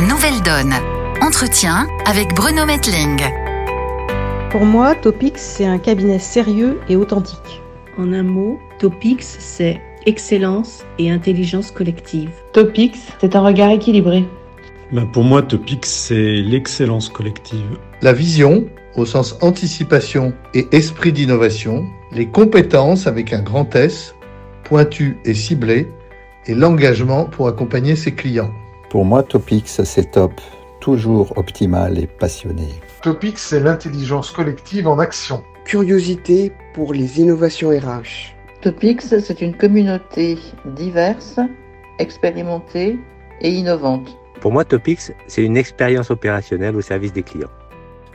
Nouvelle Donne. Entretien avec Bruno Metling. Pour moi, Topix, c'est un cabinet sérieux et authentique. En un mot, Topix, c'est excellence et intelligence collective. Topix, c'est un regard équilibré. Ben pour moi, Topix, c'est l'excellence collective. La vision, au sens anticipation et esprit d'innovation, les compétences avec un grand S, pointu et ciblé, et l'engagement pour accompagner ses clients. Pour moi, Topix, c'est top, toujours optimal et passionné. Topix, c'est l'intelligence collective en action. Curiosité pour les innovations RH. Topix, c'est une communauté diverse, expérimentée et innovante. Pour moi, Topix, c'est une expérience opérationnelle au service des clients.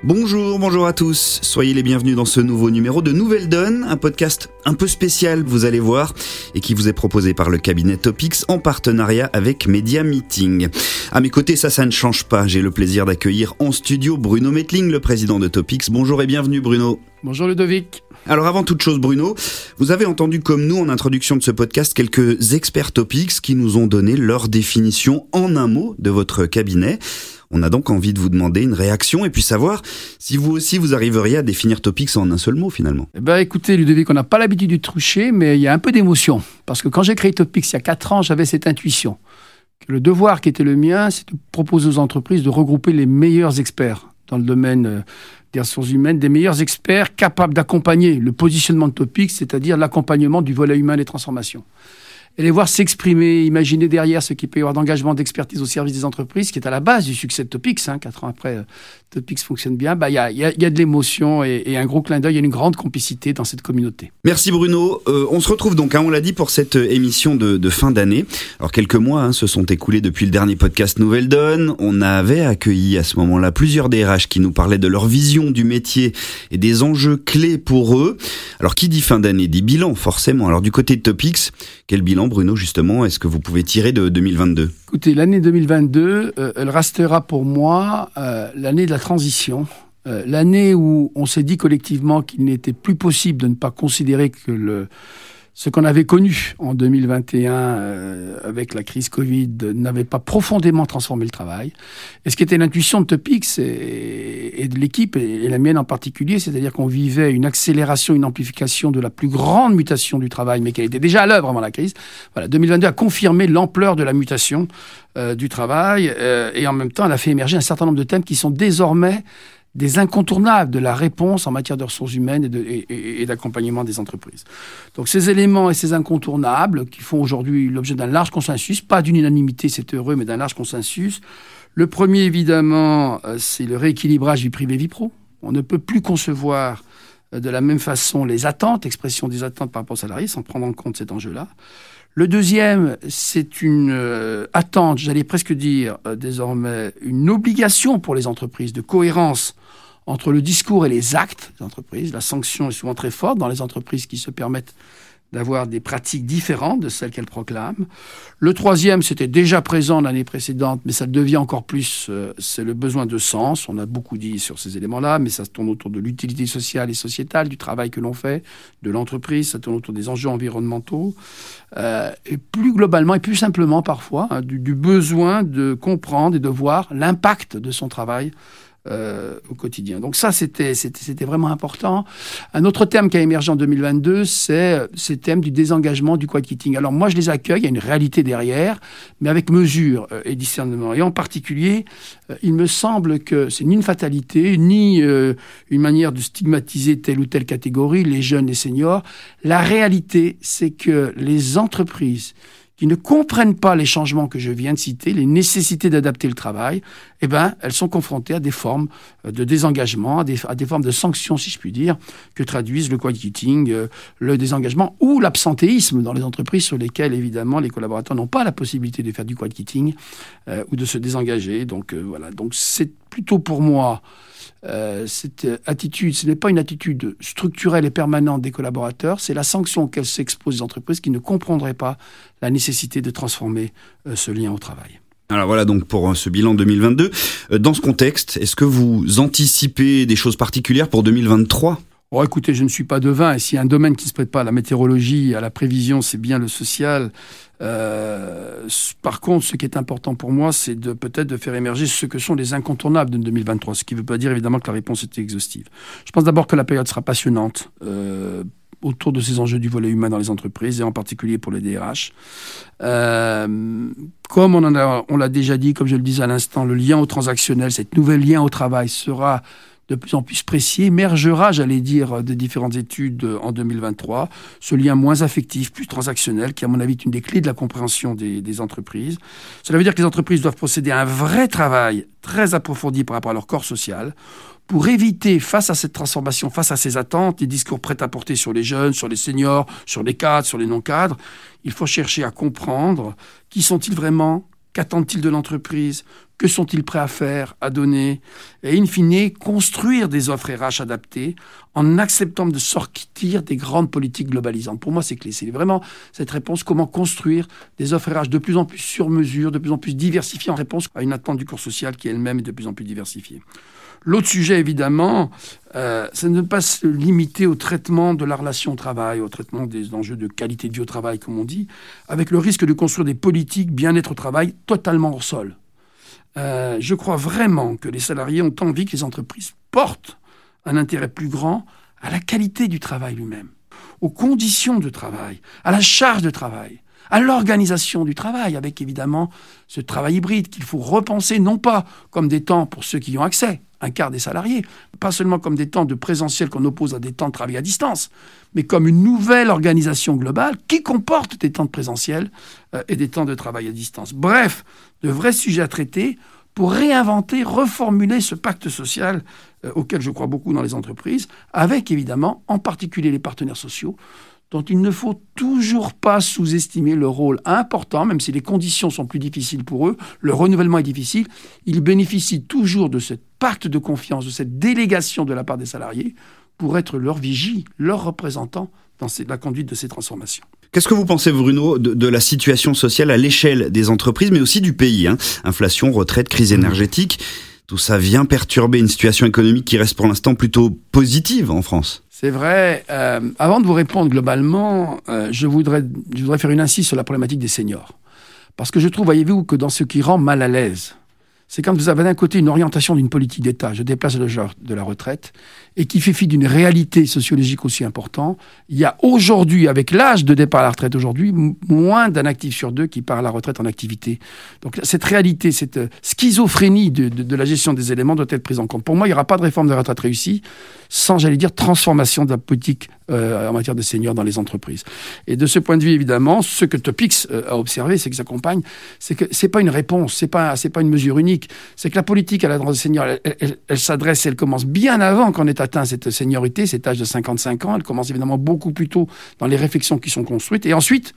Bonjour, bonjour à tous. Soyez les bienvenus dans ce nouveau numéro de Nouvelle Donne, un podcast un peu spécial, vous allez voir, et qui vous est proposé par le cabinet Topix en partenariat avec Media Meeting. À mes côtés, ça, ça ne change pas. J'ai le plaisir d'accueillir en studio Bruno Metling, le président de Topix. Bonjour et bienvenue, Bruno. Bonjour Ludovic. Alors avant toute chose Bruno, vous avez entendu comme nous en introduction de ce podcast quelques experts Topix qui nous ont donné leur définition en un mot de votre cabinet. On a donc envie de vous demander une réaction et puis savoir si vous aussi vous arriveriez à définir Topix en un seul mot finalement. Eh ben écoutez Ludovic, on n'a pas l'habitude de trucher, mais il y a un peu d'émotion. Parce que quand j'ai créé Topix il y a 4 ans, j'avais cette intuition. Que le devoir qui était le mien, c'est de proposer aux entreprises de regrouper les meilleurs experts dans le domaine euh, des ressources humaines, des meilleurs experts capables d'accompagner le positionnement de Topix, c'est-à-dire l'accompagnement du volet humain des transformations et les voir s'exprimer, imaginer derrière ce qui peut y avoir d'engagement, d'expertise au service des entreprises, qui est à la base du succès de Topix. Hein, quatre ans après, euh, Topix fonctionne bien. Bah, il y, a, y, a, y a de l'émotion et, et, un gros clin d'œil, il y a une grande complicité dans cette communauté. Merci Bruno. Euh, on se retrouve donc, hein, on l'a dit, pour cette émission de, de fin d'année. Alors quelques mois hein, se sont écoulés depuis le dernier podcast Nouvelle Donne. On avait accueilli à ce moment-là plusieurs DRH qui nous parlaient de leur vision du métier et des enjeux clés pour eux. Alors qui dit fin d'année dit bilan forcément. Alors du côté de Topix, quel bilan Bruno justement est-ce que vous pouvez tirer de 2022 Écoutez, l'année 2022, euh, elle restera pour moi euh, l'année de la transition, euh, l'année où on s'est dit collectivement qu'il n'était plus possible de ne pas considérer que le, ce qu'on avait connu en 2021 euh, avec la crise Covid n'avait pas profondément transformé le travail. Et ce qui était l'intuition de Topix et, et de l'équipe, et, et, la mienne en particulier, c'est-à-dire qu'on vivait une accélération, une amplification de la plus grande mutation du travail, mais qu'elle était déjà à l'œuvre avant la crise. Voilà, 2022 a confirmé l'ampleur de la mutation euh, du travail, euh, et en même temps, elle a fait émerger un certain nombre de thèmes qui sont désormais des incontournables de la réponse en matière de ressources humaines et d'accompagnement des entreprises. Donc ces éléments et ces incontournables qui font aujourd'hui l'objet d'un large consensus, pas d'une unanimité, c'est heureux, mais d'un large consensus. Le premier, évidemment, c'est le rééquilibrage vie privée vie pro. On ne peut plus concevoir de la même façon les attentes, expression des attentes par rapport aux salariés, sans prendre en compte cet enjeu-là. Le deuxième, c'est une euh, attente, j'allais presque dire euh, désormais, une obligation pour les entreprises de cohérence entre le discours et les actes des entreprises. La sanction est souvent très forte dans les entreprises qui se permettent d'avoir des pratiques différentes de celles qu'elles proclament. Le troisième, c'était déjà présent l'année précédente, mais ça devient encore plus, euh, c'est le besoin de sens. On a beaucoup dit sur ces éléments-là, mais ça se tourne autour de l'utilité sociale et sociétale, du travail que l'on fait, de l'entreprise, ça tourne autour des enjeux environnementaux, euh, et plus globalement et plus simplement parfois, hein, du, du besoin de comprendre et de voir l'impact de son travail euh, au quotidien. Donc ça, c'était vraiment important. Un autre thème qui a émergé en 2022, c'est ce thème du désengagement, du quiet quitting. Alors moi, je les accueille, il y a une réalité derrière, mais avec mesure euh, et discernement. Et en particulier, euh, il me semble que c'est ni une fatalité, ni euh, une manière de stigmatiser telle ou telle catégorie, les jeunes, les seniors. La réalité, c'est que les entreprises qui ne comprennent pas les changements que je viens de citer, les nécessités d'adapter le travail, eh ben, elles sont confrontées à des formes de désengagement, à des, à des formes de sanctions, si je puis dire, que traduisent le quiet quitting, euh, le désengagement ou l'absentéisme dans les entreprises sur lesquelles, évidemment, les collaborateurs n'ont pas la possibilité de faire du quiet quitting euh, ou de se désengager. Donc, euh, voilà. Donc, c'est plutôt pour moi euh, cette attitude, ce n'est pas une attitude structurelle et permanente des collaborateurs, c'est la sanction qu'elles s'exposent aux entreprises qui ne comprendraient pas la nécessité de transformer euh, ce lien au travail. Alors voilà donc pour euh, ce bilan 2022. Dans ce contexte, est-ce que vous anticipez des choses particulières pour 2023 Bon, écoutez, je ne suis pas devin, et s'il y a un domaine qui ne se prête pas à la météorologie, à la prévision, c'est bien le social. Euh, par contre, ce qui est important pour moi, c'est de peut-être de faire émerger ce que sont les incontournables de 2023, ce qui ne veut pas dire évidemment que la réponse était exhaustive. Je pense d'abord que la période sera passionnante. Euh, autour de ces enjeux du volet humain dans les entreprises et en particulier pour les DRH. Euh, comme on, on l'a déjà dit, comme je le disais à l'instant, le lien au transactionnel, cette nouvelle lien au travail sera de plus en plus précis, émergera, j'allais dire, de différentes études en 2023, ce lien moins affectif, plus transactionnel, qui à mon avis est une des clés de la compréhension des, des entreprises. Cela veut dire que les entreprises doivent procéder à un vrai travail très approfondi par rapport à leur corps social, pour éviter, face à cette transformation, face à ces attentes, des discours prêts à porter sur les jeunes, sur les seniors, sur les cadres, sur les non-cadres, il faut chercher à comprendre qui sont-ils vraiment, Qu'attendent-ils de l'entreprise? Que sont-ils prêts à faire, à donner Et in fine, construire des offres RH adaptées en acceptant de sortir des grandes politiques globalisantes. Pour moi, c'est clé. C'est vraiment cette réponse, comment construire des offres RH de plus en plus sur mesure, de plus en plus diversifiées en réponse à une attente du corps social qui elle-même est de plus en plus diversifiée. L'autre sujet, évidemment, euh, c'est de ne pas se limiter au traitement de la relation au travail, au traitement des enjeux de qualité de vie au travail, comme on dit, avec le risque de construire des politiques bien-être au travail totalement hors sol. Euh, je crois vraiment que les salariés ont envie que les entreprises portent un intérêt plus grand à la qualité du travail lui-même, aux conditions de travail, à la charge de travail à l'organisation du travail, avec évidemment ce travail hybride qu'il faut repenser, non pas comme des temps pour ceux qui y ont accès, un quart des salariés, pas seulement comme des temps de présentiel qu'on oppose à des temps de travail à distance, mais comme une nouvelle organisation globale qui comporte des temps de présentiel euh, et des temps de travail à distance. Bref, de vrais sujets à traiter pour réinventer, reformuler ce pacte social euh, auquel je crois beaucoup dans les entreprises, avec évidemment en particulier les partenaires sociaux, dont il ne faut toujours pas sous-estimer le rôle important, même si les conditions sont plus difficiles pour eux, le renouvellement est difficile, ils bénéficient toujours de ce pacte de confiance, de cette délégation de la part des salariés pour être leur vigie, leur représentant dans la conduite de ces transformations. Qu'est-ce que vous pensez, Bruno, de, la situation sociale à l'échelle des entreprises, mais aussi du pays hein? Inflation, retraite, crise énergétique, tout ça vient perturber une situation économique qui reste pour l'instant plutôt positive en France. C'est vrai. Euh, avant de vous répondre globalement, euh, je, voudrais, je voudrais faire une insiste sur la problématique des seniors. Parce que je trouve, voyez-vous, que dans ce qui rend mal à l'aise, c'est quand vous avez d'un côté une orientation d'une politique d'État, je déplace le genre de la retraite, et qui fait fi d'une réalité sociologique aussi importante. Il y a aujourd'hui, avec l'âge de départ à la retraite aujourd'hui, moins d'un actif sur deux qui part à la retraite en activité. Donc cette réalité, cette euh, schizophrénie de, la gestion des éléments doit être prise en compte. Pour moi, il n'y aura pas de réforme de retraite réussie sans, j'allais dire, transformation de la politique euh, en matière de seniors dans les entreprises. Et de ce point de vue, évidemment, ce que Topix euh, a observé, c'est que s'accompagne, c'est que c'est pas une réponse, c'est pas c'est pas une mesure unique, c'est que la politique à la des seniors, elle, elle, elle s'adresse, elle commence bien avant qu'on ait atteint cette seniorité, cet âge de 55 ans. Elle commence évidemment beaucoup plus tôt dans les réflexions qui sont construites. Et ensuite,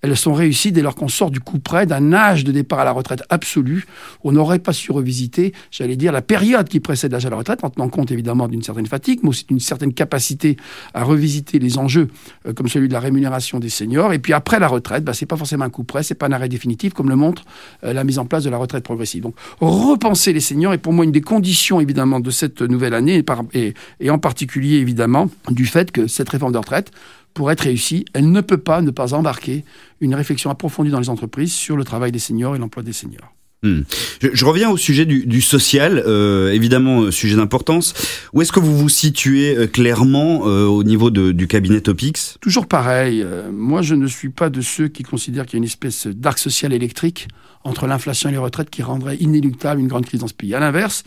elles sont réussies dès lors qu'on sort du coup près d'un âge de départ à la retraite absolu. On n'aurait pas su revisiter, j'allais dire, la période qui précède l'âge à la retraite, en tenant compte évidemment d'une certaine fatigue, mais aussi d'une certaine capacité à revisiter les enjeux euh, comme celui de la rémunération des seniors. Et puis après la retraite, bah, c'est pas forcément un coup près, c'est pas un arrêt définitif, comme le montre euh, la mise en place de la retraite progressive. Donc repenser les seniors est pour moi une des conditions évidemment de cette nouvelle année, et, et en particulier évidemment du fait que cette réforme de retraite pour être réussie, elle ne peut pas ne pas embarquer une réflexion approfondie dans les entreprises sur le travail des seniors et l'emploi des seniors. Hmm. Je, reviens au sujet du, social, euh, évidemment euh, sujet d'importance. Où est-ce que vous vous situez euh, clairement au niveau du cabinet Topix? Toujours pareil. moi, je ne suis pas de ceux qui considèrent qu'il y a une espèce d'arc social électrique entre l'inflation et les retraites qui rendrait inéluctable une grande crise dans ce pays. À l'inverse,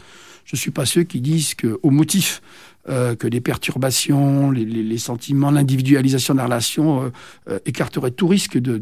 je ne suis pas ceux qui disent qu'au motif euh, que les perturbations, les, sentiments, l'individualisation de la relation euh, euh, écarteraient tout risque de,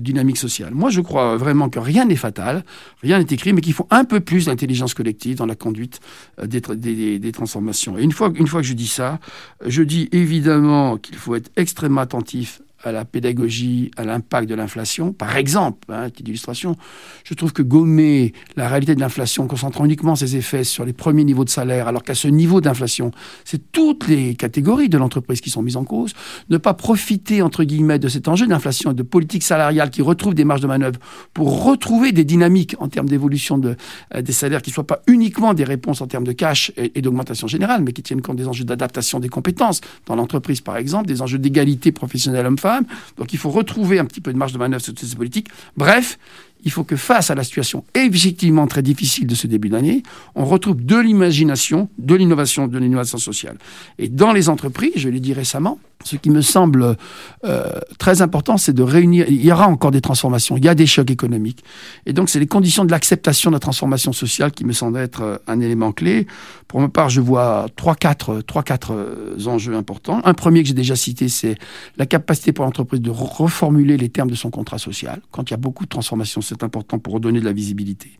dynamique sociale. Moi, je crois vraiment que rien n'est fatal, rien n'est écrit, mais qu'il faut un peu plus d'intelligence collective dans la conduite des, transformations. Et une fois, une fois que je dis ça, je dis évidemment qu'il faut être extrêmement attentif à la pédagogie, à l'impact de l'inflation, par exemple, hein, petite illustration, je trouve que gommer la réalité de l'inflation, concentrant uniquement ses effets sur les premiers niveaux de salaire, alors qu'à ce niveau d'inflation, c'est toutes les catégories de l'entreprise qui sont mises en cause, ne pas profiter, entre guillemets, de cet enjeu d'inflation et de politique salariale qui retrouve des marges de manœuvre pour retrouver des dynamiques en termes d'évolution euh, des salaires qui ne soient pas uniquement des réponses en termes de cash et d'augmentation générale, mais qui tiennent compte des enjeux d'adaptation des compétences dans l'entreprise, par exemple, des enjeux d'égalité professionnelle homme-femme, donc il faut retrouver un petit peu de marge de manœuvre sur ces politiques. Bref, il faut que face à la situation effectivement très difficile de ce début d'année, on retrouve de l'imagination, de l'innovation, de l'innovation sociale. Et dans les entreprises, je l'ai dit récemment, ce qui me semble euh, très important, c'est de réunir. Il y aura encore des transformations, il y a des chocs économiques. Et donc, c'est les conditions de l'acceptation de la transformation sociale qui me semblent être euh, un élément clé. Pour ma part, je vois trois, quatre, trois, quatre euh, enjeux importants. Un premier que j'ai déjà cité, c'est la capacité pour l'entreprise de reformuler les termes de son contrat social. Quand il y a beaucoup de transformations, c'est important pour redonner de la visibilité.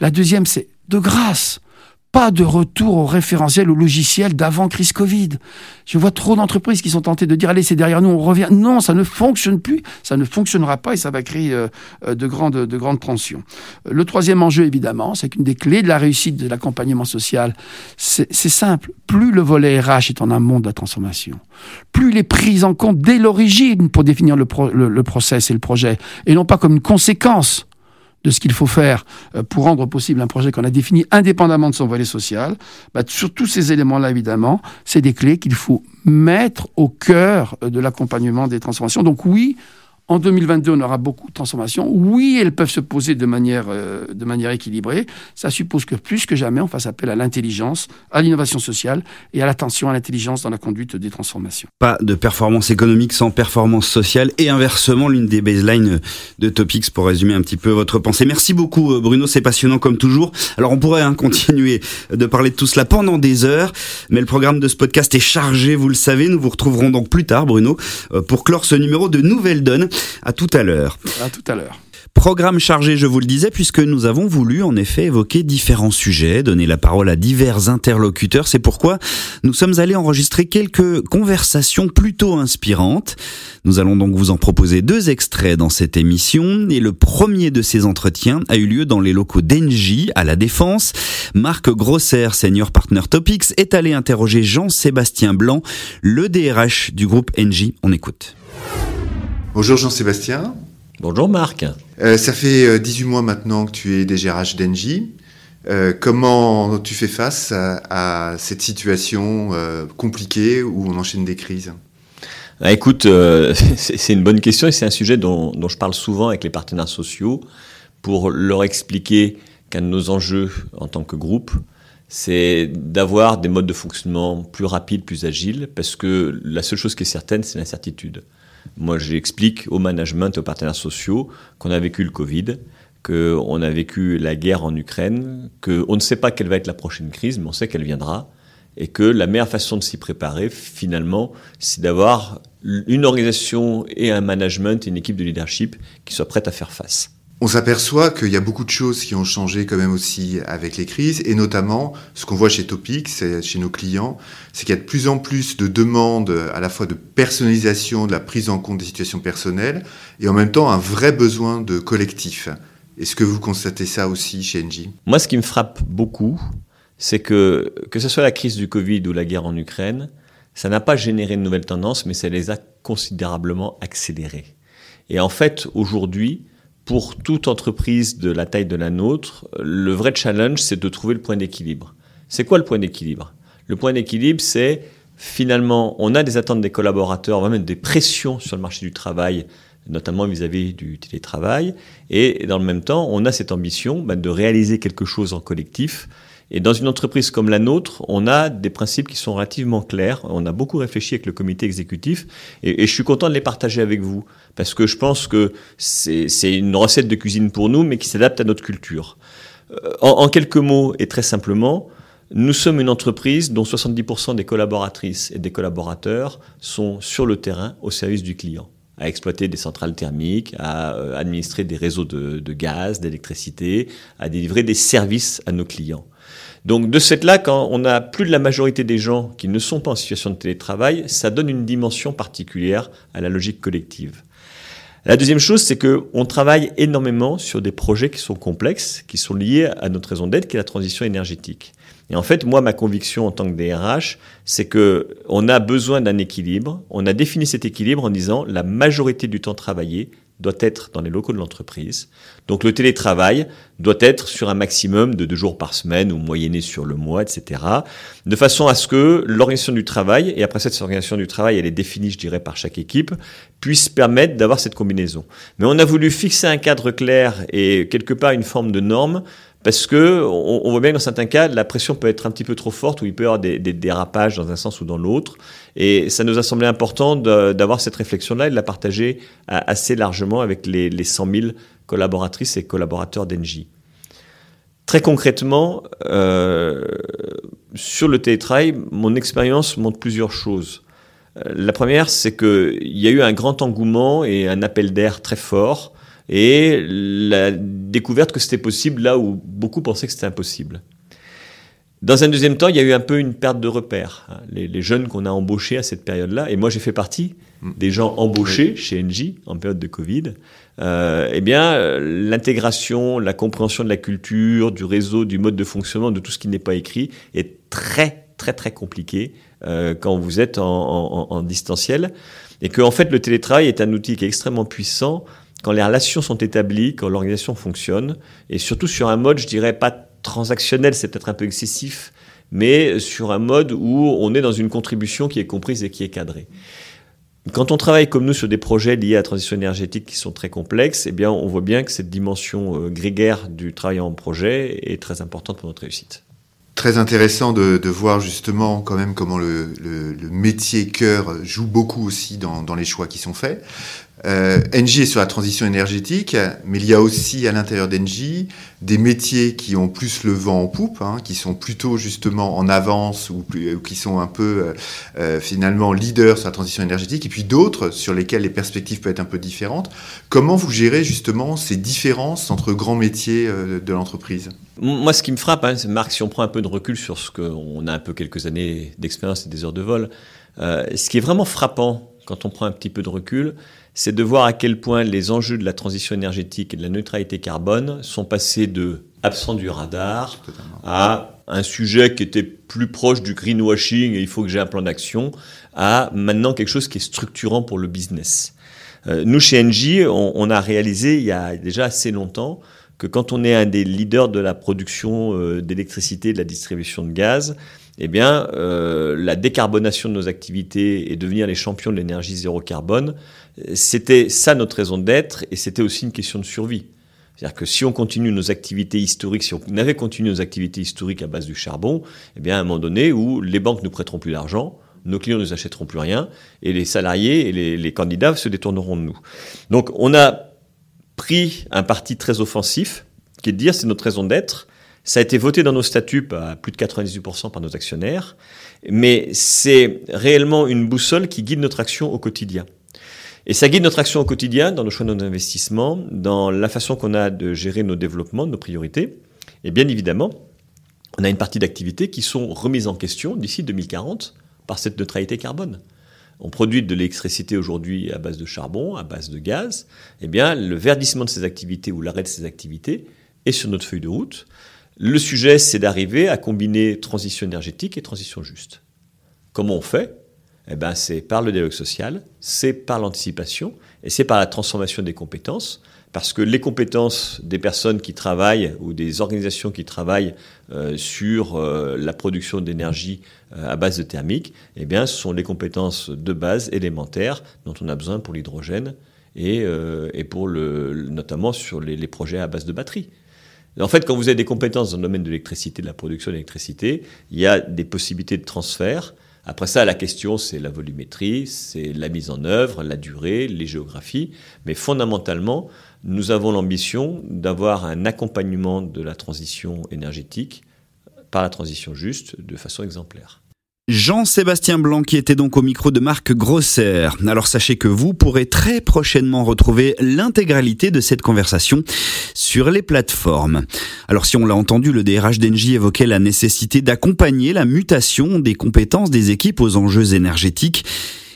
La deuxième, c'est de grâce pas de retour au référentiel, au logiciel d'avant crise Covid. Je vois trop d'entreprises qui sont tentées de dire allez c'est derrière nous, on revient. Non, ça ne fonctionne plus, ça ne fonctionnera pas et ça va créer euh, de grandes de grandes tensions. Le troisième enjeu évidemment, c'est qu'une des clés de la réussite de l'accompagnement social, c'est simple. Plus le volet RH est en amont de la transformation, plus il est pris en compte dès l'origine pour définir le process et le projet, et non pas comme une conséquence de ce qu'il faut faire euh, pour rendre possible un projet qu'on a défini indépendamment de son volet social, bah, sur tous ces éléments-là, évidemment, c'est des clés qu'il faut mettre au cœur euh, de l'accompagnement des transformations. Donc oui, en 2022, on aura beaucoup de transformations. Oui, elles peuvent se poser de manière, euh, de manière équilibrée. Ça suppose que plus que jamais, on fasse appel à l'intelligence, à l'innovation sociale et à l'attention à l'intelligence dans la conduite des transformations. Pas de performance économique sans performance sociale et inversement, l'une des baselines de Topics pour résumer un petit peu votre pensée. Merci beaucoup euh, Bruno, c'est passionnant comme toujours. Alors on pourrait hein, continuer de parler de tout cela pendant des heures, mais le programme de ce podcast est chargé, vous le savez. Nous vous retrouverons donc plus tard, Bruno, euh, pour clore ce numéro de Nouvelle Donne. À tout à l'heure. À tout à l'heure. Programme chargé, je vous le disais, puisque nous avons voulu en effet évoquer différents sujets, donner la parole à divers interlocuteurs. C'est pourquoi nous sommes allés enregistrer quelques conversations plutôt inspirantes. Nous allons donc vous en proposer deux extraits dans cette émission. Et le premier de ces entretiens a eu lieu dans les locaux d'Engie à La Défense. Marc Grosser, senior partner Topics, est allé interroger Jean-Sébastien Blanc, le DRH du groupe Engie. On écoute. Bonjour Jean-Sébastien. Bonjour Marc. Euh, ça fait 18 mois maintenant que tu es DGRH d'Engie. Euh, comment tu fais face à, à cette situation euh, compliquée où on enchaîne des crises? Ah, Écoute, c'est une bonne question et c'est un sujet dont, dont, je parle souvent avec les partenaires sociaux pour leur expliquer qu'un de nos enjeux en tant que groupe, c'est d'avoir des modes de fonctionnement plus rapides, plus agiles, parce que la seule chose qui est certaine, c'est l'incertitude. Moi, j'explique au management, aux partenaires sociaux, qu'on a vécu le Covid, qu'on a vécu la guerre en Ukraine, qu'on ne sait pas quelle va être la prochaine crise, mais on sait qu'elle viendra, et que la meilleure façon de s'y préparer, finalement, c'est d'avoir une organisation et un management et une équipe de leadership qui soient prêtes à faire face. On s'aperçoit qu'il y a beaucoup de choses qui ont changé quand même aussi avec les crises, et notamment ce qu'on voit chez Topic, chez nos clients, c'est qu'il y a de plus en plus de demandes à la fois de personnalisation, de la prise en compte des situations personnelles, et en même temps un vrai besoin de collectif. Est-ce que vous constatez ça aussi chez Engie? Moi, ce qui me frappe beaucoup, c'est que que ce soit la crise du Covid ou la guerre en Ukraine, ça n'a pas généré de nouvelles tendances, mais ça les a considérablement accélérées. Et en fait, aujourd'hui, pour toute entreprise de la taille de la nôtre, le vrai challenge, c'est de trouver le point d'équilibre. C'est quoi le point d'équilibre? Le point d'équilibre, c'est finalement, on a des attentes des collaborateurs, on va mettre des pressions sur le marché du travail, notamment vis-à-vis du télétravail, et dans le même temps, on a cette ambition bah, de réaliser quelque chose en collectif. Et dans une entreprise comme la nôtre, on a des principes qui sont relativement clairs. On a beaucoup réfléchi avec le comité exécutif, et, je suis content de les partager avec vous parce que je pense que c'est une recette de cuisine pour nous, mais qui s'adapte à notre culture. Euh, en, en, quelques mots et très simplement, nous sommes une entreprise dont 70% des collaboratrices et des collaborateurs sont sur le terrain au service du client. à exploiter des centrales thermiques, à euh, administrer des réseaux de, de gaz, d'électricité, à délivrer des services à nos clients. Donc de ce fait-là, quand on a plus de la majorité des gens qui ne sont pas en situation de télétravail, ça donne une dimension particulière à la logique collective. La deuxième chose, c'est que on travaille énormément sur des projets qui sont complexes, qui sont liés à notre raison d'être, qui est la transition énergétique. Et en fait, moi, ma conviction en tant que DRH, c'est que on a besoin d'un équilibre. On a défini cet équilibre en disant la majorité du temps travaillé doit être dans les locaux de l'entreprise. Donc le télétravail doit être sur un maximum de deux jours par semaine ou moyenné sur le mois, etc. De façon à ce que l'organisation du travail, et après cette organisation du travail, elle est définie, je dirais, par chaque équipe, puisse permettre d'avoir cette combinaison. Mais on a voulu fixer un cadre clair et quelque part une forme de norme parce que on, voit bien que dans certains cas, la pression peut être un petit peu trop forte ou il peut y avoir des, dérapages dans un sens ou dans l'autre. Et ça nous a semblé important d'avoir cette réflexion-là et de la partager assez largement avec les, les 100 000 collaboratrices et collaborateurs d'Engie. Très concrètement, euh, sur le télétravail, mon expérience montre plusieurs choses. Euh, la première, c'est qu'il y a eu un grand engouement et un appel d'air très fort et la découverte que c'était possible là où beaucoup pensaient que c'était impossible. Dans un deuxième temps, il y a eu un peu une perte de repères. Hein. Les, jeunes qu'on a embauchés à cette période-là, et moi j'ai fait partie mm. des gens embauchés chez Engie en période de Covid, euh, eh bien, l'intégration, la compréhension de la culture, du réseau, du mode de fonctionnement, de tout ce qui n'est pas écrit, est très, très, très compliqué euh, quand vous êtes en, en, distanciel. Et que, en fait, le télétravail est un outil qui est extrêmement puissant quand les relations sont établies, quand l'organisation fonctionne, et surtout sur un mode, je dirais pas transactionnel, c'est peut-être un peu excessif, mais sur un mode où on est dans une contribution qui est comprise et qui est cadrée. Quand on travaille comme nous sur des projets liés à la transition énergétique qui sont très complexes, eh bien, on voit bien que cette dimension euh, grégaire du travail en projet est très importante pour notre réussite. Très intéressant de, de voir justement quand même comment le, le, le métier cœur joue beaucoup aussi dans, dans, les choix qui sont faits. Euh, est sur la transition énergétique, mais il y a aussi à l'intérieur d'Engie des métiers qui ont plus le vent en poupe, hein, qui sont plutôt justement en avance ou, ou qui sont un peu euh, euh, finalement leaders sur la transition énergétique, et puis d'autres sur lesquels les perspectives peuvent être un peu différentes. Comment vous gérez justement ces différences entre grands métiers euh, de l'entreprise? Moi, ce qui me frappe, hein, Marc, si on prend un peu de recul sur ce qu'on a un peu quelques années d'expérience et des heures de vol, euh, ce qui est vraiment frappant quand on prend un petit peu de recul, c'est de voir à quel point les enjeux de la transition énergétique et de la neutralité carbone sont passés de absent du radar à un sujet qui était plus proche du greenwashing et il faut que j'ai un plan d'action à maintenant quelque chose qui est structurant pour le business. Euh, nous, chez Engie, on, on, a réalisé il y a déjà assez longtemps que quand on est un des leaders de la production euh, d'électricité de la distribution de gaz, eh bien, euh, la décarbonation de nos activités et devenir les champions de l'énergie zéro carbone, c'était ça notre raison d'être et c'était aussi une question de survie. C'est-à-dire que si on continue nos activités historiques, si on avait continué nos activités historiques à base du charbon, eh bien, à un moment donné où les banques ne prêteront plus d'argent, nos clients ne nous achèteront plus rien et les salariés et les, les candidats se détourneront de nous. Donc, on a pris un parti très offensif qui est de dire c'est notre raison d'être ça a été voté dans nos statuts à plus de 98% par nos actionnaires, mais c'est réellement une boussole qui guide notre action au quotidien. Et ça guide notre action au quotidien dans nos choix de nos investissements, dans la façon qu'on a de gérer nos développements, nos priorités. Et bien évidemment, on a une partie d'activités qui sont remises en question d'ici 2040 par cette neutralité carbone. On produit de l'électricité aujourd'hui à base de charbon, à base de gaz. Eh bien, le verdissement de ces activités ou l'arrêt de ces activités est sur notre feuille de route. Le sujet, c'est d'arriver à combiner transition énergétique et transition juste. Comment on fait? Eh ben, C'est par le dialogue social, c'est par l'anticipation et c'est par la transformation des compétences. Parce que les compétences des personnes qui travaillent ou des organisations qui travaillent euh, sur euh, la production d'énergie euh, à base de thermique, eh ce sont les compétences de base élémentaires dont on a besoin pour l'hydrogène et, et, pour notamment sur les, les projets à base de batteries. En fait, quand vous avez des compétences dans le domaine de l'électricité, de la production d'électricité, il y a des possibilités de transfert. Après ça, la question, c'est la volumétrie, c'est la mise en œuvre, la durée, les géographies. Mais fondamentalement, nous avons l'ambition d'avoir un accompagnement de la transition énergétique par la transition juste de façon exemplaire. Jean-Sébastien Blanc qui était donc au micro de Marc Grosser. Alors sachez que vous pourrez très prochainement retrouver l'intégralité de cette conversation sur les plateformes. Alors si on l'a entendu, le DRH d'Engie évoquait la nécessité d'accompagner la mutation des compétences des équipes aux enjeux énergétiques.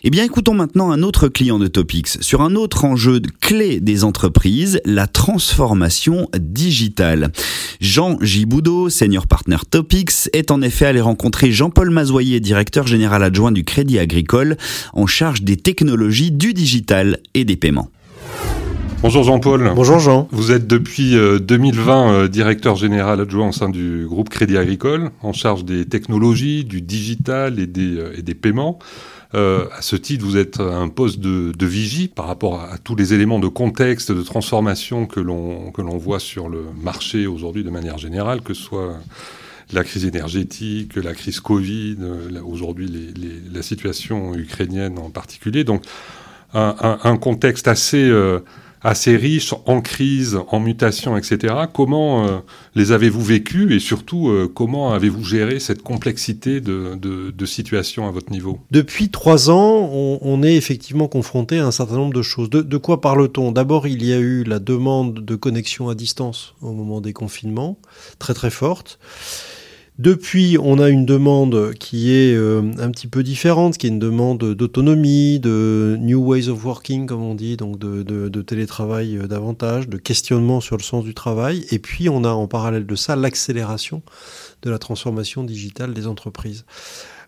Eh bien, écoutons maintenant un autre client de Topix sur un autre enjeu clé des entreprises, la transformation digitale. Jean Giboudot, senior partner Topix, est en effet allé rencontrer Jean-Paul Mazoyer, directeur général adjoint du Crédit Agricole, en charge des technologies du digital et des paiements. Bonjour Jean-Paul. Bonjour Jean. Vous êtes depuis 2020 euh, directeur général adjoint au sein du groupe Crédit Agricole, en charge des technologies, du digital et des, euh, et des paiements. Euh, à ce titre, vous êtes un poste de, de vigie par rapport à, tous les éléments de contexte, de transformation que l'on voit sur le marché aujourd'hui de manière générale, que ce soit la crise énergétique, la crise Covid, euh, aujourd'hui la situation ukrainienne en particulier. Donc un, un, un contexte assez euh, assez riches, en crise, en mutation, etc. Comment euh, les avez-vous vécus et surtout euh, comment avez-vous géré cette complexité de, de, de, situation à votre niveau? Depuis trois ans, on, on, est effectivement confronté à un certain nombre de choses. De, de quoi parle-t-on? D'abord, il y a eu la demande de connexion à distance au moment des confinements, très très forte. Depuis, on a une demande qui est euh, un petit peu différente, qui est une demande d'autonomie, de new ways of working, comme on dit, donc de, télétravail euh, davantage, de questionnement sur le sens du travail. Et puis, on a en parallèle de ça l'accélération de la transformation digitale des entreprises.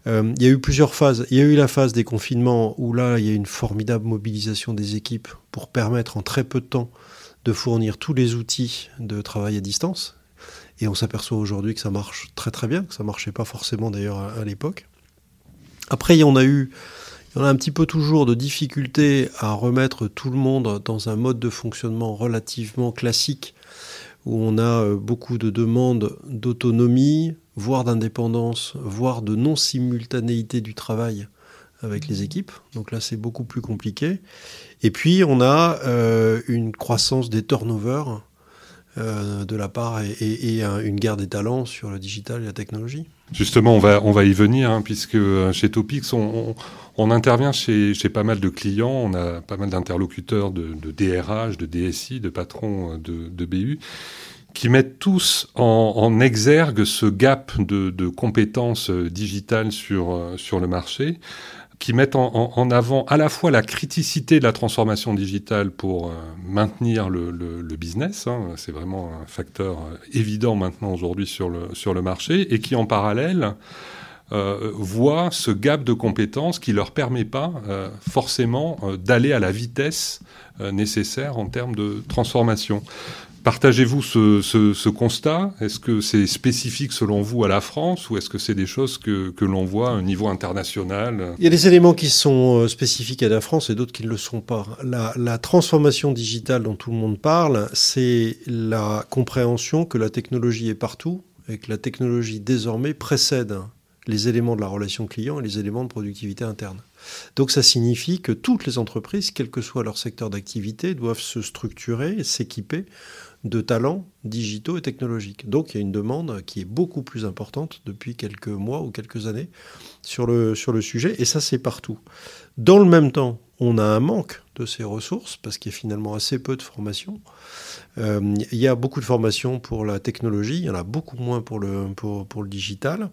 Euh, il y a eu plusieurs phases. Il y a eu la phase des confinements où là, il y a une formidable mobilisation des équipes pour permettre en très peu de temps de fournir tous les outils de travail à distance et on s'aperçoit aujourd'hui que ça marche très très bien, que ça marchait pas forcément d'ailleurs à, l'époque. Après, on a eu, il y en a un petit peu toujours de difficultés à remettre tout le monde dans un mode de fonctionnement relativement classique, où on a beaucoup de demandes d'autonomie, voire d'indépendance, voire de non-simultanéité du travail avec les équipes. Donc là, c'est beaucoup plus compliqué. Et puis, on a euh, une croissance des turnovers euh, de la part et, une guerre des talents sur le digital et la technologie. Justement, on va, on va y venir, hein, puisque chez Topix, on, on, intervient chez, pas mal de clients, on a pas mal d'interlocuteurs de, de, DRH, de DSI, de patrons de, de BU, qui mettent tous en, en exergue ce gap de, de compétences digitales sur, sur le marché qui mettent en, avant à la fois la criticité de la transformation digitale pour euh, maintenir le, business, hein, c'est vraiment un facteur euh, évident maintenant aujourd'hui sur le, sur le marché, et qui en parallèle euh, voit ce gap de compétences qui leur permet pas forcément d'aller à la vitesse nécessaire en termes de transformation. Partagez-vous ce, constat? Est-ce que c'est spécifique selon vous à la France ou est-ce que c'est des choses que, l'on voit un niveau international? Il y a des éléments qui sont spécifiques à la France et d'autres qui ne le sont pas. La, la, transformation digitale dont tout le monde parle, c'est la compréhension que la technologie est partout et que la technologie désormais précède les éléments de la relation client et les éléments de productivité interne. Donc ça signifie que toutes les entreprises, quel que soit leur secteur d'activité, doivent se structurer s'équiper de talents digitaux et technologiques. Donc il y a une demande qui est beaucoup plus importante depuis quelques mois ou quelques années sur le, sujet, et ça c'est partout. Dans le même temps, on a un manque de ces ressources parce qu'il y a finalement assez peu de formations. Euh, il y a beaucoup de formations pour la technologie, il y en a beaucoup moins pour le digital.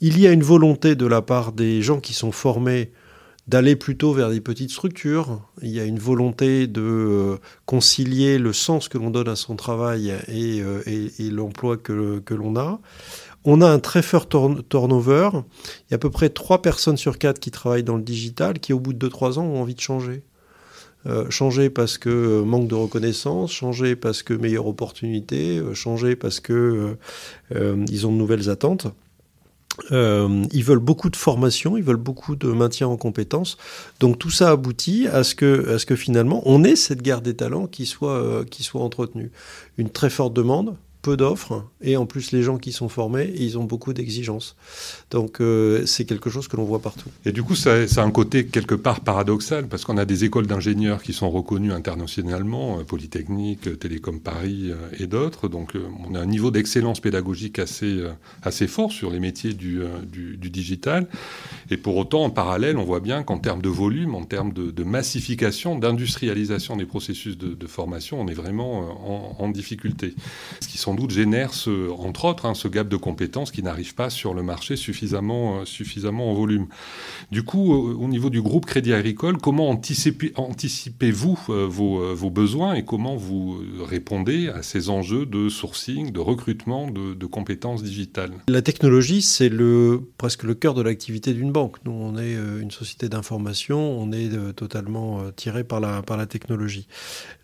Il y a une volonté de la part des gens qui sont formés d'aller plutôt vers des petites structures. Il y a une volonté de euh, concilier le sens que l'on donne à son travail et, euh, l'emploi que, l'on a. On a un très fort turnover. Il y a à peu près 3 personnes sur 4 qui travaillent dans le digital qui, au bout de 2-3 ans, ont envie de changer. Euh, changer parce que manque de reconnaissance, changer parce que meilleure opportunité, changer parce que ont de nouvelles attentes. Euh, ils veulent beaucoup de formation, ils veulent beaucoup de maintien en compétences. Donc tout ça aboutit à ce que, à ce que finalement on ait cette guerre des talents qui soit, euh, qui soit entretenue. Une très forte demande, peu d'offres et en plus les gens qui sont formés, ils ont beaucoup d'exigences. Donc euh, c'est quelque chose que l'on voit partout. Et du coup, ça, a un côté quelque part paradoxal parce qu'on a des écoles d'ingénieurs qui sont reconnues internationalement, euh, Polytechnique, euh, Télécom Paris et d'autres. Donc on a un niveau d'excellence pédagogique assez, assez fort sur les métiers du, du, digital. Et pour autant, en parallèle, on voit bien qu'en termes de volume, en termes de, massification, d'industrialisation des processus de, formation, on est vraiment en, en difficulté. Ce qui sans doute génère, ce, entre autres, hein, ce gap de compétences qui n'arrive pas sur le marché suffisamment, euh, suffisamment en volume. Du coup, au, au, niveau du groupe Crédit Agricole, comment anticipez, anticipez-vous euh, vos, euh, vos, besoins et comment vous répondez à ces enjeux de sourcing, de recrutement de, compétences digitales? La technologie, c'est le, presque le cœur de l'activité d'une banque. Nous, on est une société d'information, on est totalement tiré par la, par la technologie.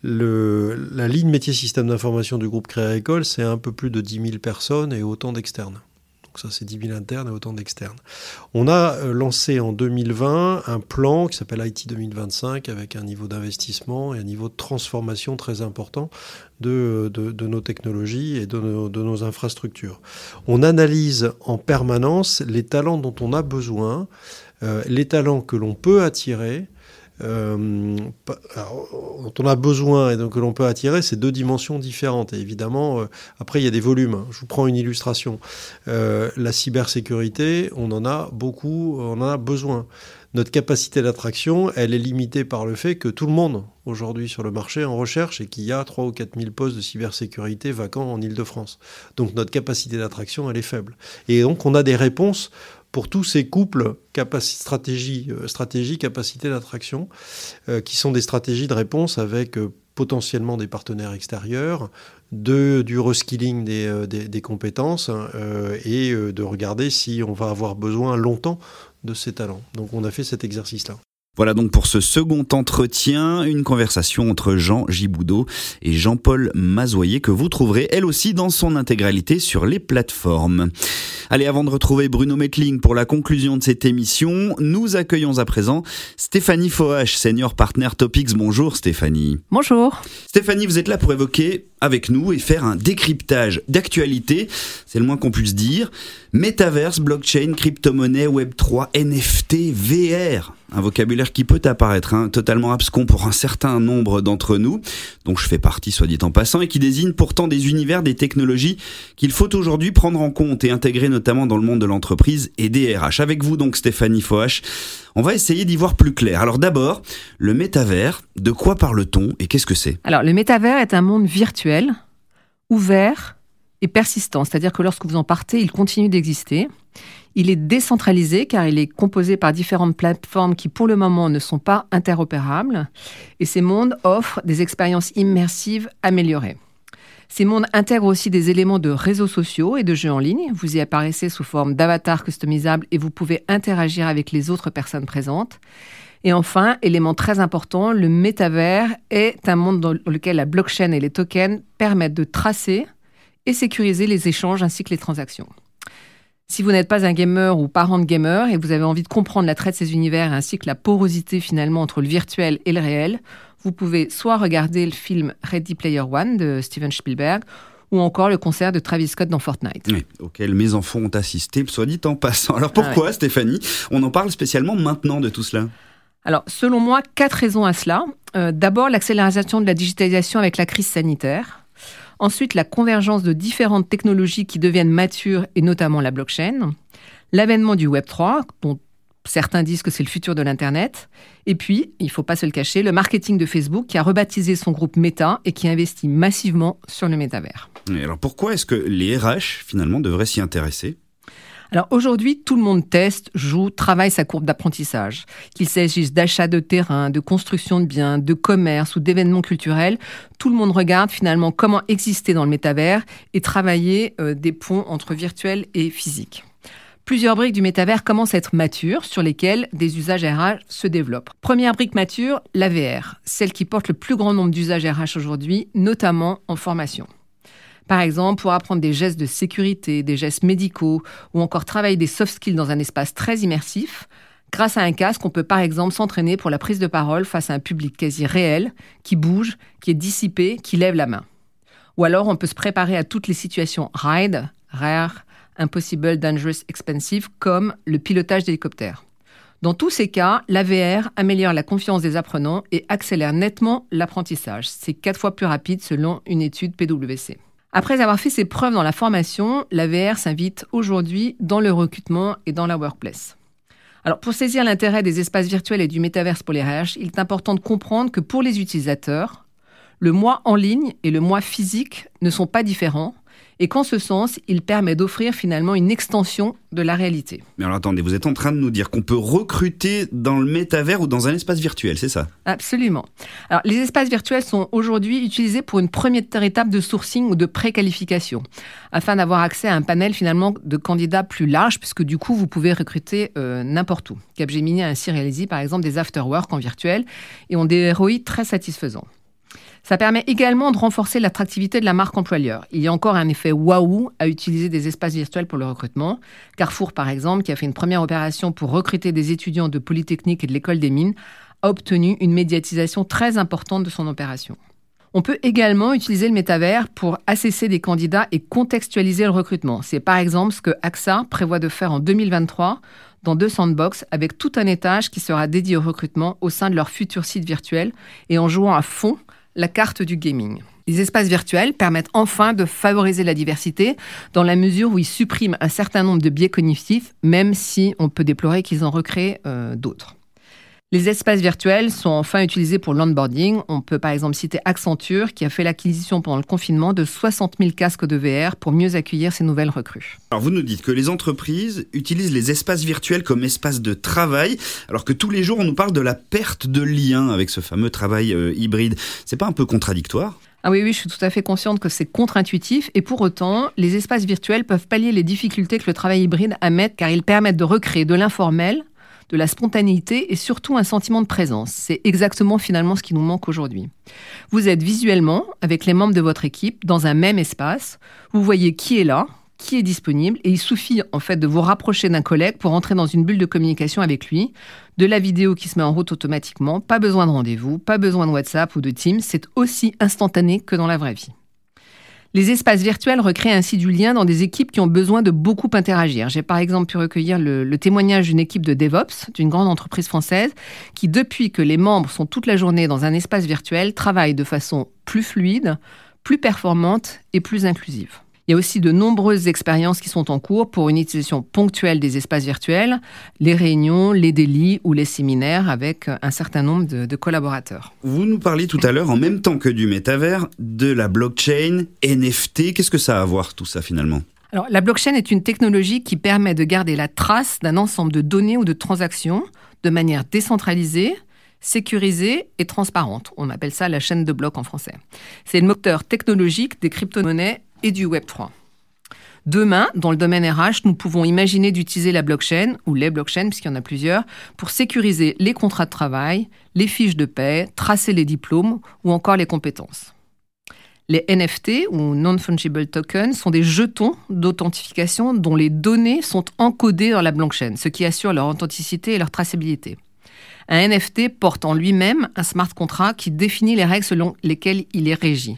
La ligne métier système d'information du groupe Crédit Agricole, c'est un peu plus de 10 000 personnes et autant d'externes. Donc ça, c'est 10 000 internes et autant d'externes. On a lancé en 2020 un plan qui s'appelle IT 2025 avec un niveau d'investissement et un niveau de transformation très important de, de, de nos technologies et de nos, de nos, infrastructures. On analyse en permanence les talents dont on a besoin, euh, les talents que l'on peut attirer, euh, dont on a besoin et donc que l'on peut attirer, c'est deux dimensions différentes. Et évidemment, euh, après, il y a des volumes. Je vous prends une illustration. Euh, la cybersécurité, on en a beaucoup, on en a besoin. Notre capacité d'attraction, elle est limitée par le fait que tout le monde, aujourd'hui sur le marché, en recherche et qu'il y a 3 ou 4 000 postes de cybersécurité vacants en Ile-de-France. Donc notre capacité d'attraction, elle est faible. Et donc on a des réponses pour tous ces couples stratégie, euh, stratégie, capacité d'attraction, euh, qui sont des stratégies de réponse avec euh, potentiellement des partenaires extérieurs, de, du reskilling des, compétences et de regarder si on va avoir besoin longtemps de ces talents. Donc on a fait cet exercice-là. Voilà donc pour ce second entretien, une conversation entre Jean Giboudot et Jean-Paul Mazoyer que vous trouverez elle aussi dans son intégralité sur les plateformes. Allez, avant de retrouver Bruno Meckling pour la conclusion de cette émission, nous accueillons à présent Stéphanie Foach, senior partner Topics. Bonjour Stéphanie. Bonjour. Stéphanie, vous êtes là pour évoquer avec nous et faire un décryptage d'actualité, c'est le moins qu'on puisse dire. Métaverse, blockchain, crypto-monnaie, Web3, NFT, VR. Un vocabulaire qui peut apparaître hein, totalement abscon pour un certain nombre d'entre nous, dont je fais partie soit dit en passant, et qui désigne pourtant des univers, des technologies qu'il faut aujourd'hui prendre en compte et intégrer notamment dans le monde de l'entreprise et des RH. Avec vous donc Stéphanie Foach, on va essayer d'y voir plus clair. Alors d'abord, le métavers, de quoi parle-t-on et qu'est-ce que c'est? Alors le métavers est un monde virtuel, ouvert et persistant, c'est-à-dire que lorsque vous en partez, il continue d'exister. Il est décentralisé car il est composé par différentes plateformes qui pour le moment ne sont pas interopérables et ces mondes offrent des expériences immersives améliorées. Ces mondes intègrent aussi des éléments de réseaux sociaux et de jeux en ligne. Vous y apparaissez sous forme d'avatar customisable et vous pouvez interagir avec les autres personnes présentes. Et enfin, élément très important, le métavers est un monde dans lequel la blockchain et les tokens permettent de tracer et sécuriser les échanges ainsi que les transactions. Si vous n'êtes pas un gamer ou parent de gamer et vous avez envie de comprendre l'attrait de ces univers ainsi que la porosité finalement entre le virtuel et le réel, vous pouvez soit regarder le film Ready Player One de Steven Spielberg ou encore le concert de Travis Scott dans Fortnite. Oui, auquel mes enfants ont assisté, soit dit en passant. Alors pourquoi, ah ouais. Stéphanie, on en parle spécialement maintenant de tout cela alors, selon moi, quatre raisons à cela. Euh, D'abord, l'accélération de la digitalisation avec la crise sanitaire. Ensuite, la convergence de différentes technologies qui deviennent matures, et notamment la blockchain. L'avènement du Web3, dont certains disent que c'est le futur de l'Internet. Et puis, il ne faut pas se le cacher, le marketing de Facebook qui a rebaptisé son groupe Meta et qui investit massivement sur le métavers. Et alors pourquoi est-ce que les RH, finalement, devraient s'y intéresser? Alors aujourd'hui, tout le monde teste, joue, travaille sa courbe d'apprentissage. Qu'il s'agisse d'achat de terrain, de construction de biens, de commerce ou d'événements culturels, tout le monde regarde finalement comment exister dans le métavers et travailler euh, des ponts entre virtuel et physique. Plusieurs briques du métavers commencent à être matures, sur lesquelles des usages RH se développent. Première brique mature, la VR, celle qui porte le plus grand nombre d'usages RH aujourd'hui, notamment en formation. Par exemple, pour apprendre des gestes de sécurité, des gestes médicaux ou encore travailler des soft skills dans un espace très immersif, grâce à un casque, on peut par exemple s'entraîner pour la prise de parole face à un public quasi réel, qui bouge, qui est dissipé, qui lève la main. Ou alors on peut se préparer à toutes les situations ride, rare, impossible, dangerous, expensive, comme le pilotage d'hélicoptère. Dans tous ces cas, la VR améliore la confiance des apprenants et accélère nettement l'apprentissage. C'est quatre fois plus rapide selon une étude PwC. Après avoir fait ses preuves dans la formation, la VR s'invite aujourd'hui dans le recrutement et dans la workplace. Alors, pour saisir l'intérêt des espaces virtuels et du métaverse pour les RH, il est important de comprendre que pour les utilisateurs, le mois en ligne et le mois physique ne sont pas différents et qu'en ce sens, il permet d'offrir finalement une extension de la réalité. Mais alors attendez, vous êtes en train de nous dire qu'on peut recruter dans le métavers ou dans un espace virtuel, c'est ça? Absolument. Alors les espaces virtuels sont aujourd'hui utilisés pour une première étape de sourcing ou de préqualification, afin d'avoir accès à un panel finalement de candidats plus large, puisque du coup vous pouvez recruter euh, n'importe où. Capgemini a ainsi réalisé par exemple des afterwork en virtuel et ont des ROI très satisfaisants. Ça permet également de renforcer l'attractivité de la marque employeur. Il y a encore un effet waouh à utiliser des espaces virtuels pour le recrutement. Carrefour, par exemple, qui a fait une première opération pour recruter des étudiants de Polytechnique et de l'École des Mines, a obtenu une médiatisation très importante de son opération. On peut également utiliser le métavers pour assesser des candidats et contextualiser le recrutement. C'est par exemple ce que AXA prévoit de faire en 2023 dans deux sandbox avec tout un étage qui sera dédié au recrutement au sein de leur futur site virtuel et en jouant à fond la carte du gaming. Les espaces virtuels permettent enfin de favoriser la diversité dans la mesure où ils suppriment un certain nombre de biais cognitifs, même si on peut déplorer qu'ils en recréent euh, d'autres. Les espaces virtuels sont enfin utilisés pour l'onboarding. On peut par exemple citer Accenture qui a fait l'acquisition pendant le confinement de 60 000 casques de VR pour mieux accueillir ces nouvelles recrues. Alors vous nous dites que les entreprises utilisent les espaces virtuels comme espace de travail, alors que tous les jours on nous parle de la perte de lien avec ce fameux travail euh, hybride. C'est pas un peu contradictoire? Ah oui, oui, je suis tout à fait consciente que c'est contre-intuitif et pour autant, les espaces virtuels peuvent pallier les difficultés que le travail hybride amène car ils permettent de recréer de l'informel de la spontanéité et surtout un sentiment de présence. C'est exactement finalement ce qui nous manque aujourd'hui. Vous êtes visuellement, avec les membres de votre équipe, dans un même espace, vous voyez qui est là, qui est disponible, et il suffit en fait de vous rapprocher d'un collègue pour entrer dans une bulle de communication avec lui, de la vidéo qui se met en route automatiquement, pas besoin de rendez-vous, pas besoin de WhatsApp ou de Teams, c'est aussi instantané que dans la vraie vie. Les espaces virtuels recréent ainsi du lien dans des équipes qui ont besoin de beaucoup interagir. J'ai par exemple pu recueillir le, témoignage d'une équipe de DevOps, d'une grande entreprise française, qui depuis que les membres sont toute la journée dans un espace virtuel, travaillent de façon plus fluide, plus performante et plus inclusive. Il y a aussi de nombreuses expériences qui sont en cours pour une utilisation ponctuelle des espaces virtuels, les réunions, les délits ou les séminaires avec un certain nombre de, collaborateurs. Vous nous parliez tout à l'heure, en même temps que du métavers, de la blockchain, NFT. Qu'est-ce que ça a à voir tout ça finalement? Alors, la blockchain est une technologie qui permet de garder la trace d'un ensemble de données ou de transactions de manière décentralisée, sécurisée et transparente. On appelle ça la chaîne de blocs en français. C'est le moteur technologique des crypto-monnaies et du Web3. Demain, dans le domaine RH, nous pouvons imaginer d'utiliser la blockchain, ou les blockchains, puisqu'il y en a plusieurs, pour sécuriser les contrats de travail, les fiches de paie, tracer les diplômes ou encore les compétences. Les NFT, ou Non-Fungible Tokens, sont des jetons d'authentification dont les données sont encodées dans la blockchain, ce qui assure leur authenticité et leur traçabilité. Un NFT porte en lui-même un smart contract qui définit les règles selon lesquelles il est régi.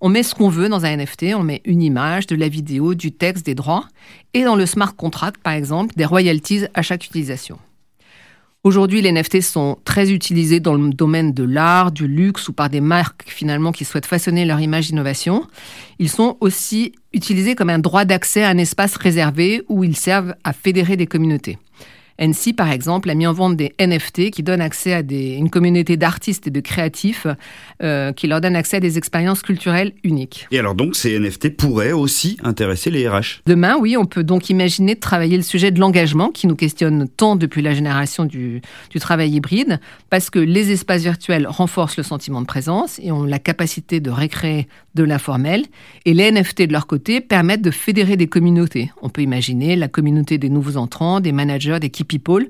On met ce qu'on veut dans un NFT, on met une image, de la vidéo, du texte, des droits, et dans le smart contract, par exemple, des royalties à chaque utilisation. Aujourd'hui, les NFT sont très utilisés dans le domaine de l'art, du luxe ou par des marques finalement qui souhaitent façonner leur image d'innovation. Ils sont aussi utilisés comme un droit d'accès à un espace réservé où ils servent à fédérer des communautés. NC, par exemple, a mis en vente des NFT qui donnent accès à une communauté d'artistes et de créatifs euh, qui leur donnent accès à des expériences culturelles uniques. Et alors donc, ces NFT pourraient aussi intéresser les RH Demain, oui, on peut donc imaginer de travailler le sujet de l'engagement qui nous questionne tant depuis la génération du, du travail hybride, parce que les espaces virtuels renforcent le sentiment de présence et ont la capacité de récréer de l'informel, et les NFT de leur côté permettent de fédérer des communautés. On peut imaginer la communauté des nouveaux entrants, des managers, des key people,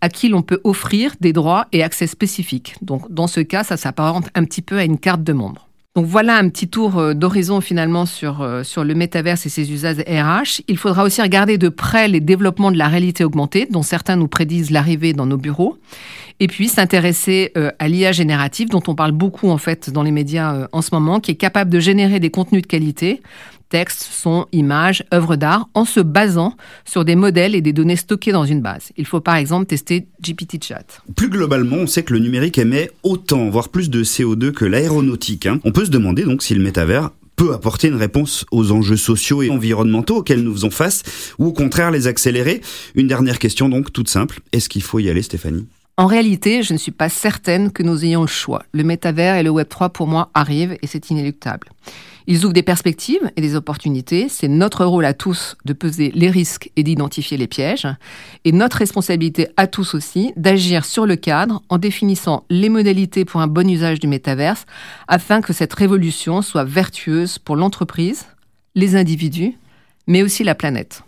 à qui l'on peut offrir des droits et accès spécifiques. Donc dans ce cas, ça s'apparente un petit peu à une carte de membre. Donc voilà un petit tour d'horizon finalement sur, sur le métaverse et ses usages RH. Il faudra aussi regarder de près les développements de la réalité augmentée, dont certains nous prédisent l'arrivée dans nos bureaux. Et puis s'intéresser à l'IA générative, dont on parle beaucoup en fait dans les médias en ce moment, qui est capable de générer des contenus de qualité textes, sons, images, œuvres d'art, en se basant sur des modèles et des données stockées dans une base. Il faut par exemple tester GPT Chat. Plus globalement, on sait que le numérique émet autant, voire plus de CO2 que l'aéronautique. Hein. On peut se demander donc si le métavers peut apporter une réponse aux enjeux sociaux et environnementaux auxquels nous faisons face, ou au contraire les accélérer. Une dernière question donc, toute simple. Est-ce qu'il faut y aller, Stéphanie? En réalité, je ne suis pas certaine que nous ayons le choix. Le métavers et le Web3, pour moi, arrivent et c'est inéluctable. Ils ouvrent des perspectives et des opportunités. C'est notre rôle à tous de peser les risques et d'identifier les pièges. Et notre responsabilité à tous aussi d'agir sur le cadre en définissant les modalités pour un bon usage du métaverse afin que cette révolution soit vertueuse pour l'entreprise, les individus, mais aussi la planète.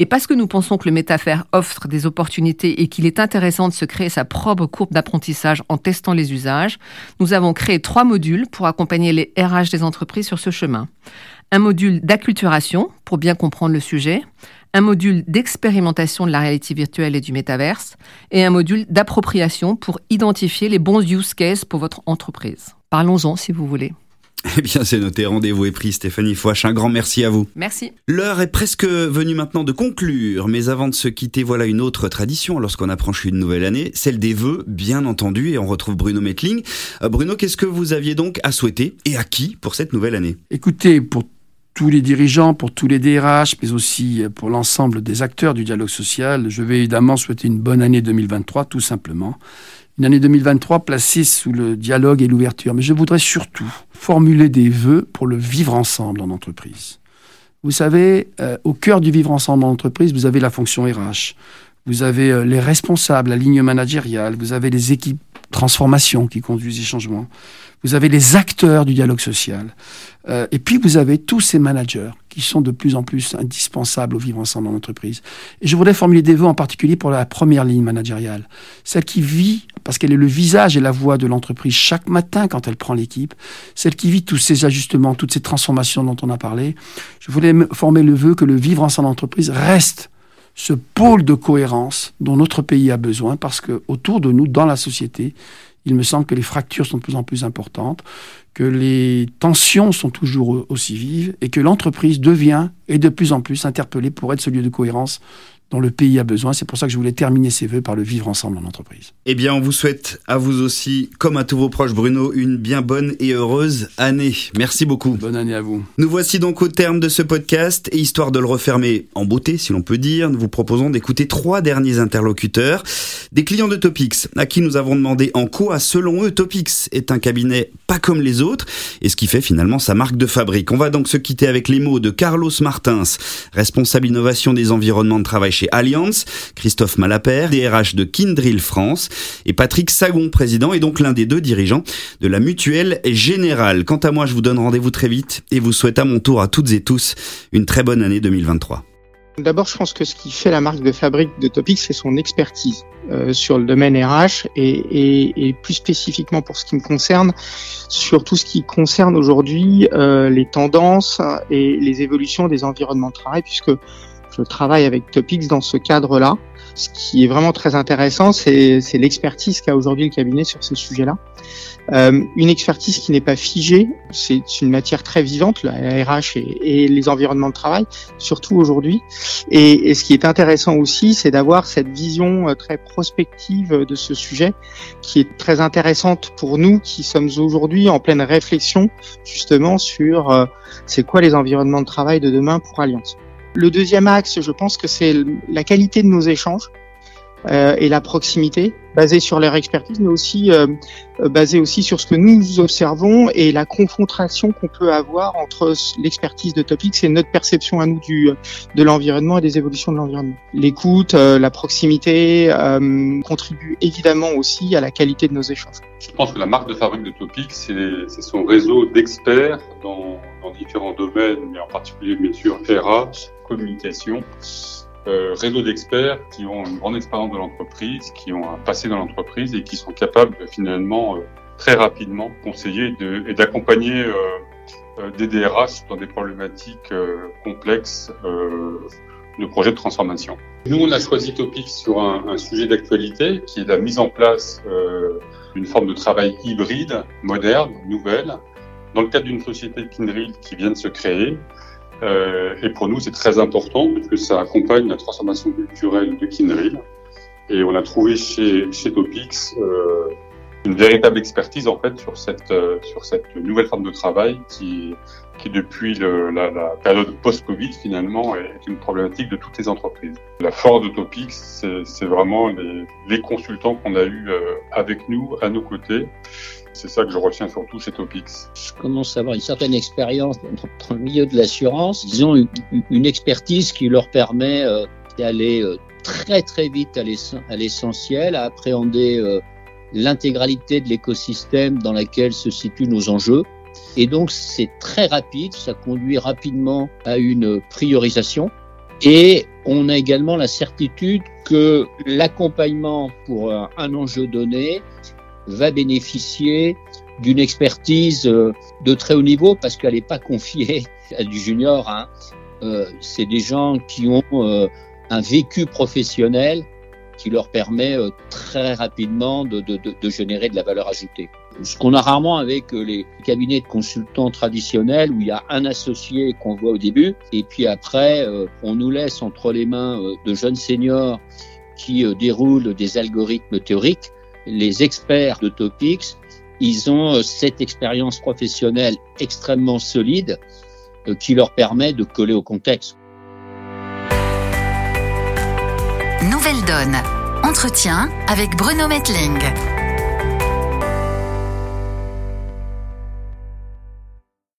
Et parce que nous pensons que le métavers offre des opportunités et qu'il est intéressant de se créer sa propre courbe d'apprentissage en testant les usages, nous avons créé trois modules pour accompagner les RH des entreprises sur ce chemin. Un module d'acculturation pour bien comprendre le sujet, un module d'expérimentation de la réalité virtuelle et du métaverse, et un module d'appropriation pour identifier les bons use cases pour votre entreprise. Parlons-en si vous voulez. Eh bien, c'est noté. Rendez-vous est pris, Stéphanie Fouache. Un grand merci à vous. Merci. L'heure est presque venue maintenant de conclure. Mais avant de se quitter, voilà une autre tradition lorsqu'on approche une nouvelle année, celle des vœux, bien entendu. Et on retrouve Bruno Metling. Euh, Bruno, qu'est-ce que vous aviez donc à souhaiter et à qui pour cette nouvelle année? Écoutez, pour tous les dirigeants, pour tous les DRH, mais aussi pour l'ensemble des acteurs du dialogue social, je vais évidemment souhaiter une bonne année 2023, tout simplement une année 2023 placée sous le dialogue et l'ouverture. Mais je voudrais surtout formuler des vœux pour le vivre ensemble en entreprise. Vous savez, euh, au cœur du vivre ensemble en entreprise, vous avez la fonction RH, vous avez euh, les responsables, la ligne managériale, vous avez les équipes transformation qui conduisent les changements, vous avez les acteurs du dialogue social, euh, et puis vous avez tous ces managers qui sont de plus en plus indispensables au vivre ensemble en entreprise. Et je voudrais formuler des vœux en particulier pour la première ligne managériale, celle qui vit parce qu'elle est le visage et la voix de l'entreprise chaque matin quand elle prend l'équipe, celle qui vit tous ces ajustements, toutes ces transformations dont on a parlé. Je voulais former le vœu que le vivre ensemble en entreprise reste ce pôle de cohérence dont notre pays a besoin parce que autour de nous, dans la société, il me semble que les fractures sont de plus en plus importantes, que les tensions sont toujours aussi vives et que l'entreprise devient et de plus en plus interpellée pour être ce lieu de cohérence dont le pays a besoin. C'est pour ça que je voulais terminer ces vœux par le vivre ensemble en entreprise. Eh bien, on vous souhaite à vous aussi, comme à tous vos proches, Bruno, une bien bonne et heureuse année. Merci beaucoup. Bonne année à vous. Nous voici donc au terme de ce podcast et histoire de le refermer en beauté, si l'on peut dire, nous vous proposons d'écouter trois derniers interlocuteurs, des clients de Topix, à qui nous avons demandé en quoi, selon eux, Topix est un cabinet pas comme les autres et ce qui fait finalement sa marque de fabrique. On va donc se quitter avec les mots de Carlos Martins, responsable innovation des environnements de travail chez Allianz, Christophe Malapert, DRH de Kindrill France, et Patrick Sagon, président et donc l'un des deux dirigeants de la Mutuelle Générale. Quant à moi, je vous donne rendez-vous très vite et vous souhaite à mon tour à toutes et tous une très bonne année 2023. D'abord, je pense que ce qui fait la marque de fabrique de Topic, c'est son expertise euh, sur le domaine RH et, plus spécifiquement pour ce qui me concerne, sur tout ce qui concerne aujourd'hui euh, les tendances et les évolutions des environnements de travail, puisque je travaille avec Topix dans ce cadre-là. Ce qui est vraiment très intéressant, c'est l'expertise qu'a aujourd'hui le cabinet sur ce sujet-là. Euh, une expertise qui n'est pas figée, c'est une matière très vivante, la RH et, et, les environnements de travail, surtout aujourd'hui. Et, et, ce qui est intéressant aussi, c'est d'avoir cette vision euh, très prospective de ce sujet, qui est très intéressante pour nous qui sommes aujourd'hui en pleine réflexion justement sur euh, c'est quoi les environnements de travail de demain pour Alliance. Le deuxième axe, je pense que c'est la qualité de nos échanges euh, et la proximité, basée sur leur expertise, mais aussi euh, euh, basée aussi sur ce que nous observons et la confrontation qu'on peut avoir entre l'expertise de Topix et notre perception à nous du de l'environnement et des évolutions de l'environnement. L'écoute, euh, la proximité euh, contribuent évidemment aussi à la qualité de nos échanges. Je pense que la marque de fabrique de Topix, c'est son réseau d'experts dans, dans différents domaines, mais en particulier bien sûr RH, communication, euh, réseau d'experts qui ont une grande expérience de l'entreprise, qui ont un passé dans l'entreprise et qui sont capables finalement euh, très rapidement conseiller et d'accompagner des DRH dans des problématiques complexes de projets de transformation. Nous, on a choisi Topic sur un, un sujet d'actualité qui est la mise en place d'une forme de travail hybride, moderne, nouvelle, dans le cadre d'une société Kindred qui vient de se créer. Euh, et pour nous, c'est très important parce que ça accompagne la transformation culturelle de Kindred. Et on a trouvé chez, chez Topix euh, une véritable expertise en fait sur cette euh, sur cette nouvelle forme de travail qui qui depuis la, la, période post-Covid finalement est une problématique de toutes les entreprises. La force de Topix, c'est vraiment les, les consultants qu'on a eu euh, avec nous à nos côtés c'est ça que je retiens surtout chez Topix. Je commence à avoir une certaine expérience dans le milieu de l'assurance. Ils ont une expertise qui leur permet euh, d'aller euh, très très vite à l'essentiel, à appréhender euh, l'intégralité de l'écosystème dans lequel se situent nos enjeux. Et donc c'est très rapide, ça conduit rapidement à une priorisation. Et on a également la certitude que l'accompagnement pour un enjeu donné va bénéficier d'une expertise euh, de très haut niveau parce qu'elle n'est pas confiée à du junior. Hein. Euh, c'est des gens qui ont euh, un vécu professionnel qui leur permet euh, très rapidement de, de, de, générer de la valeur ajoutée. Ce qu'on a rarement avec les cabinets de consultants traditionnels où il y a un associé qu'on voit au début et puis après on nous laisse entre les mains de jeunes seniors qui déroulent des algorithmes théoriques les experts de Topix, ils ont euh, cette expérience professionnelle extrêmement solide euh, qui leur permet de coller au contexte. Nouvelle donne. Entretien avec Bruno Metling.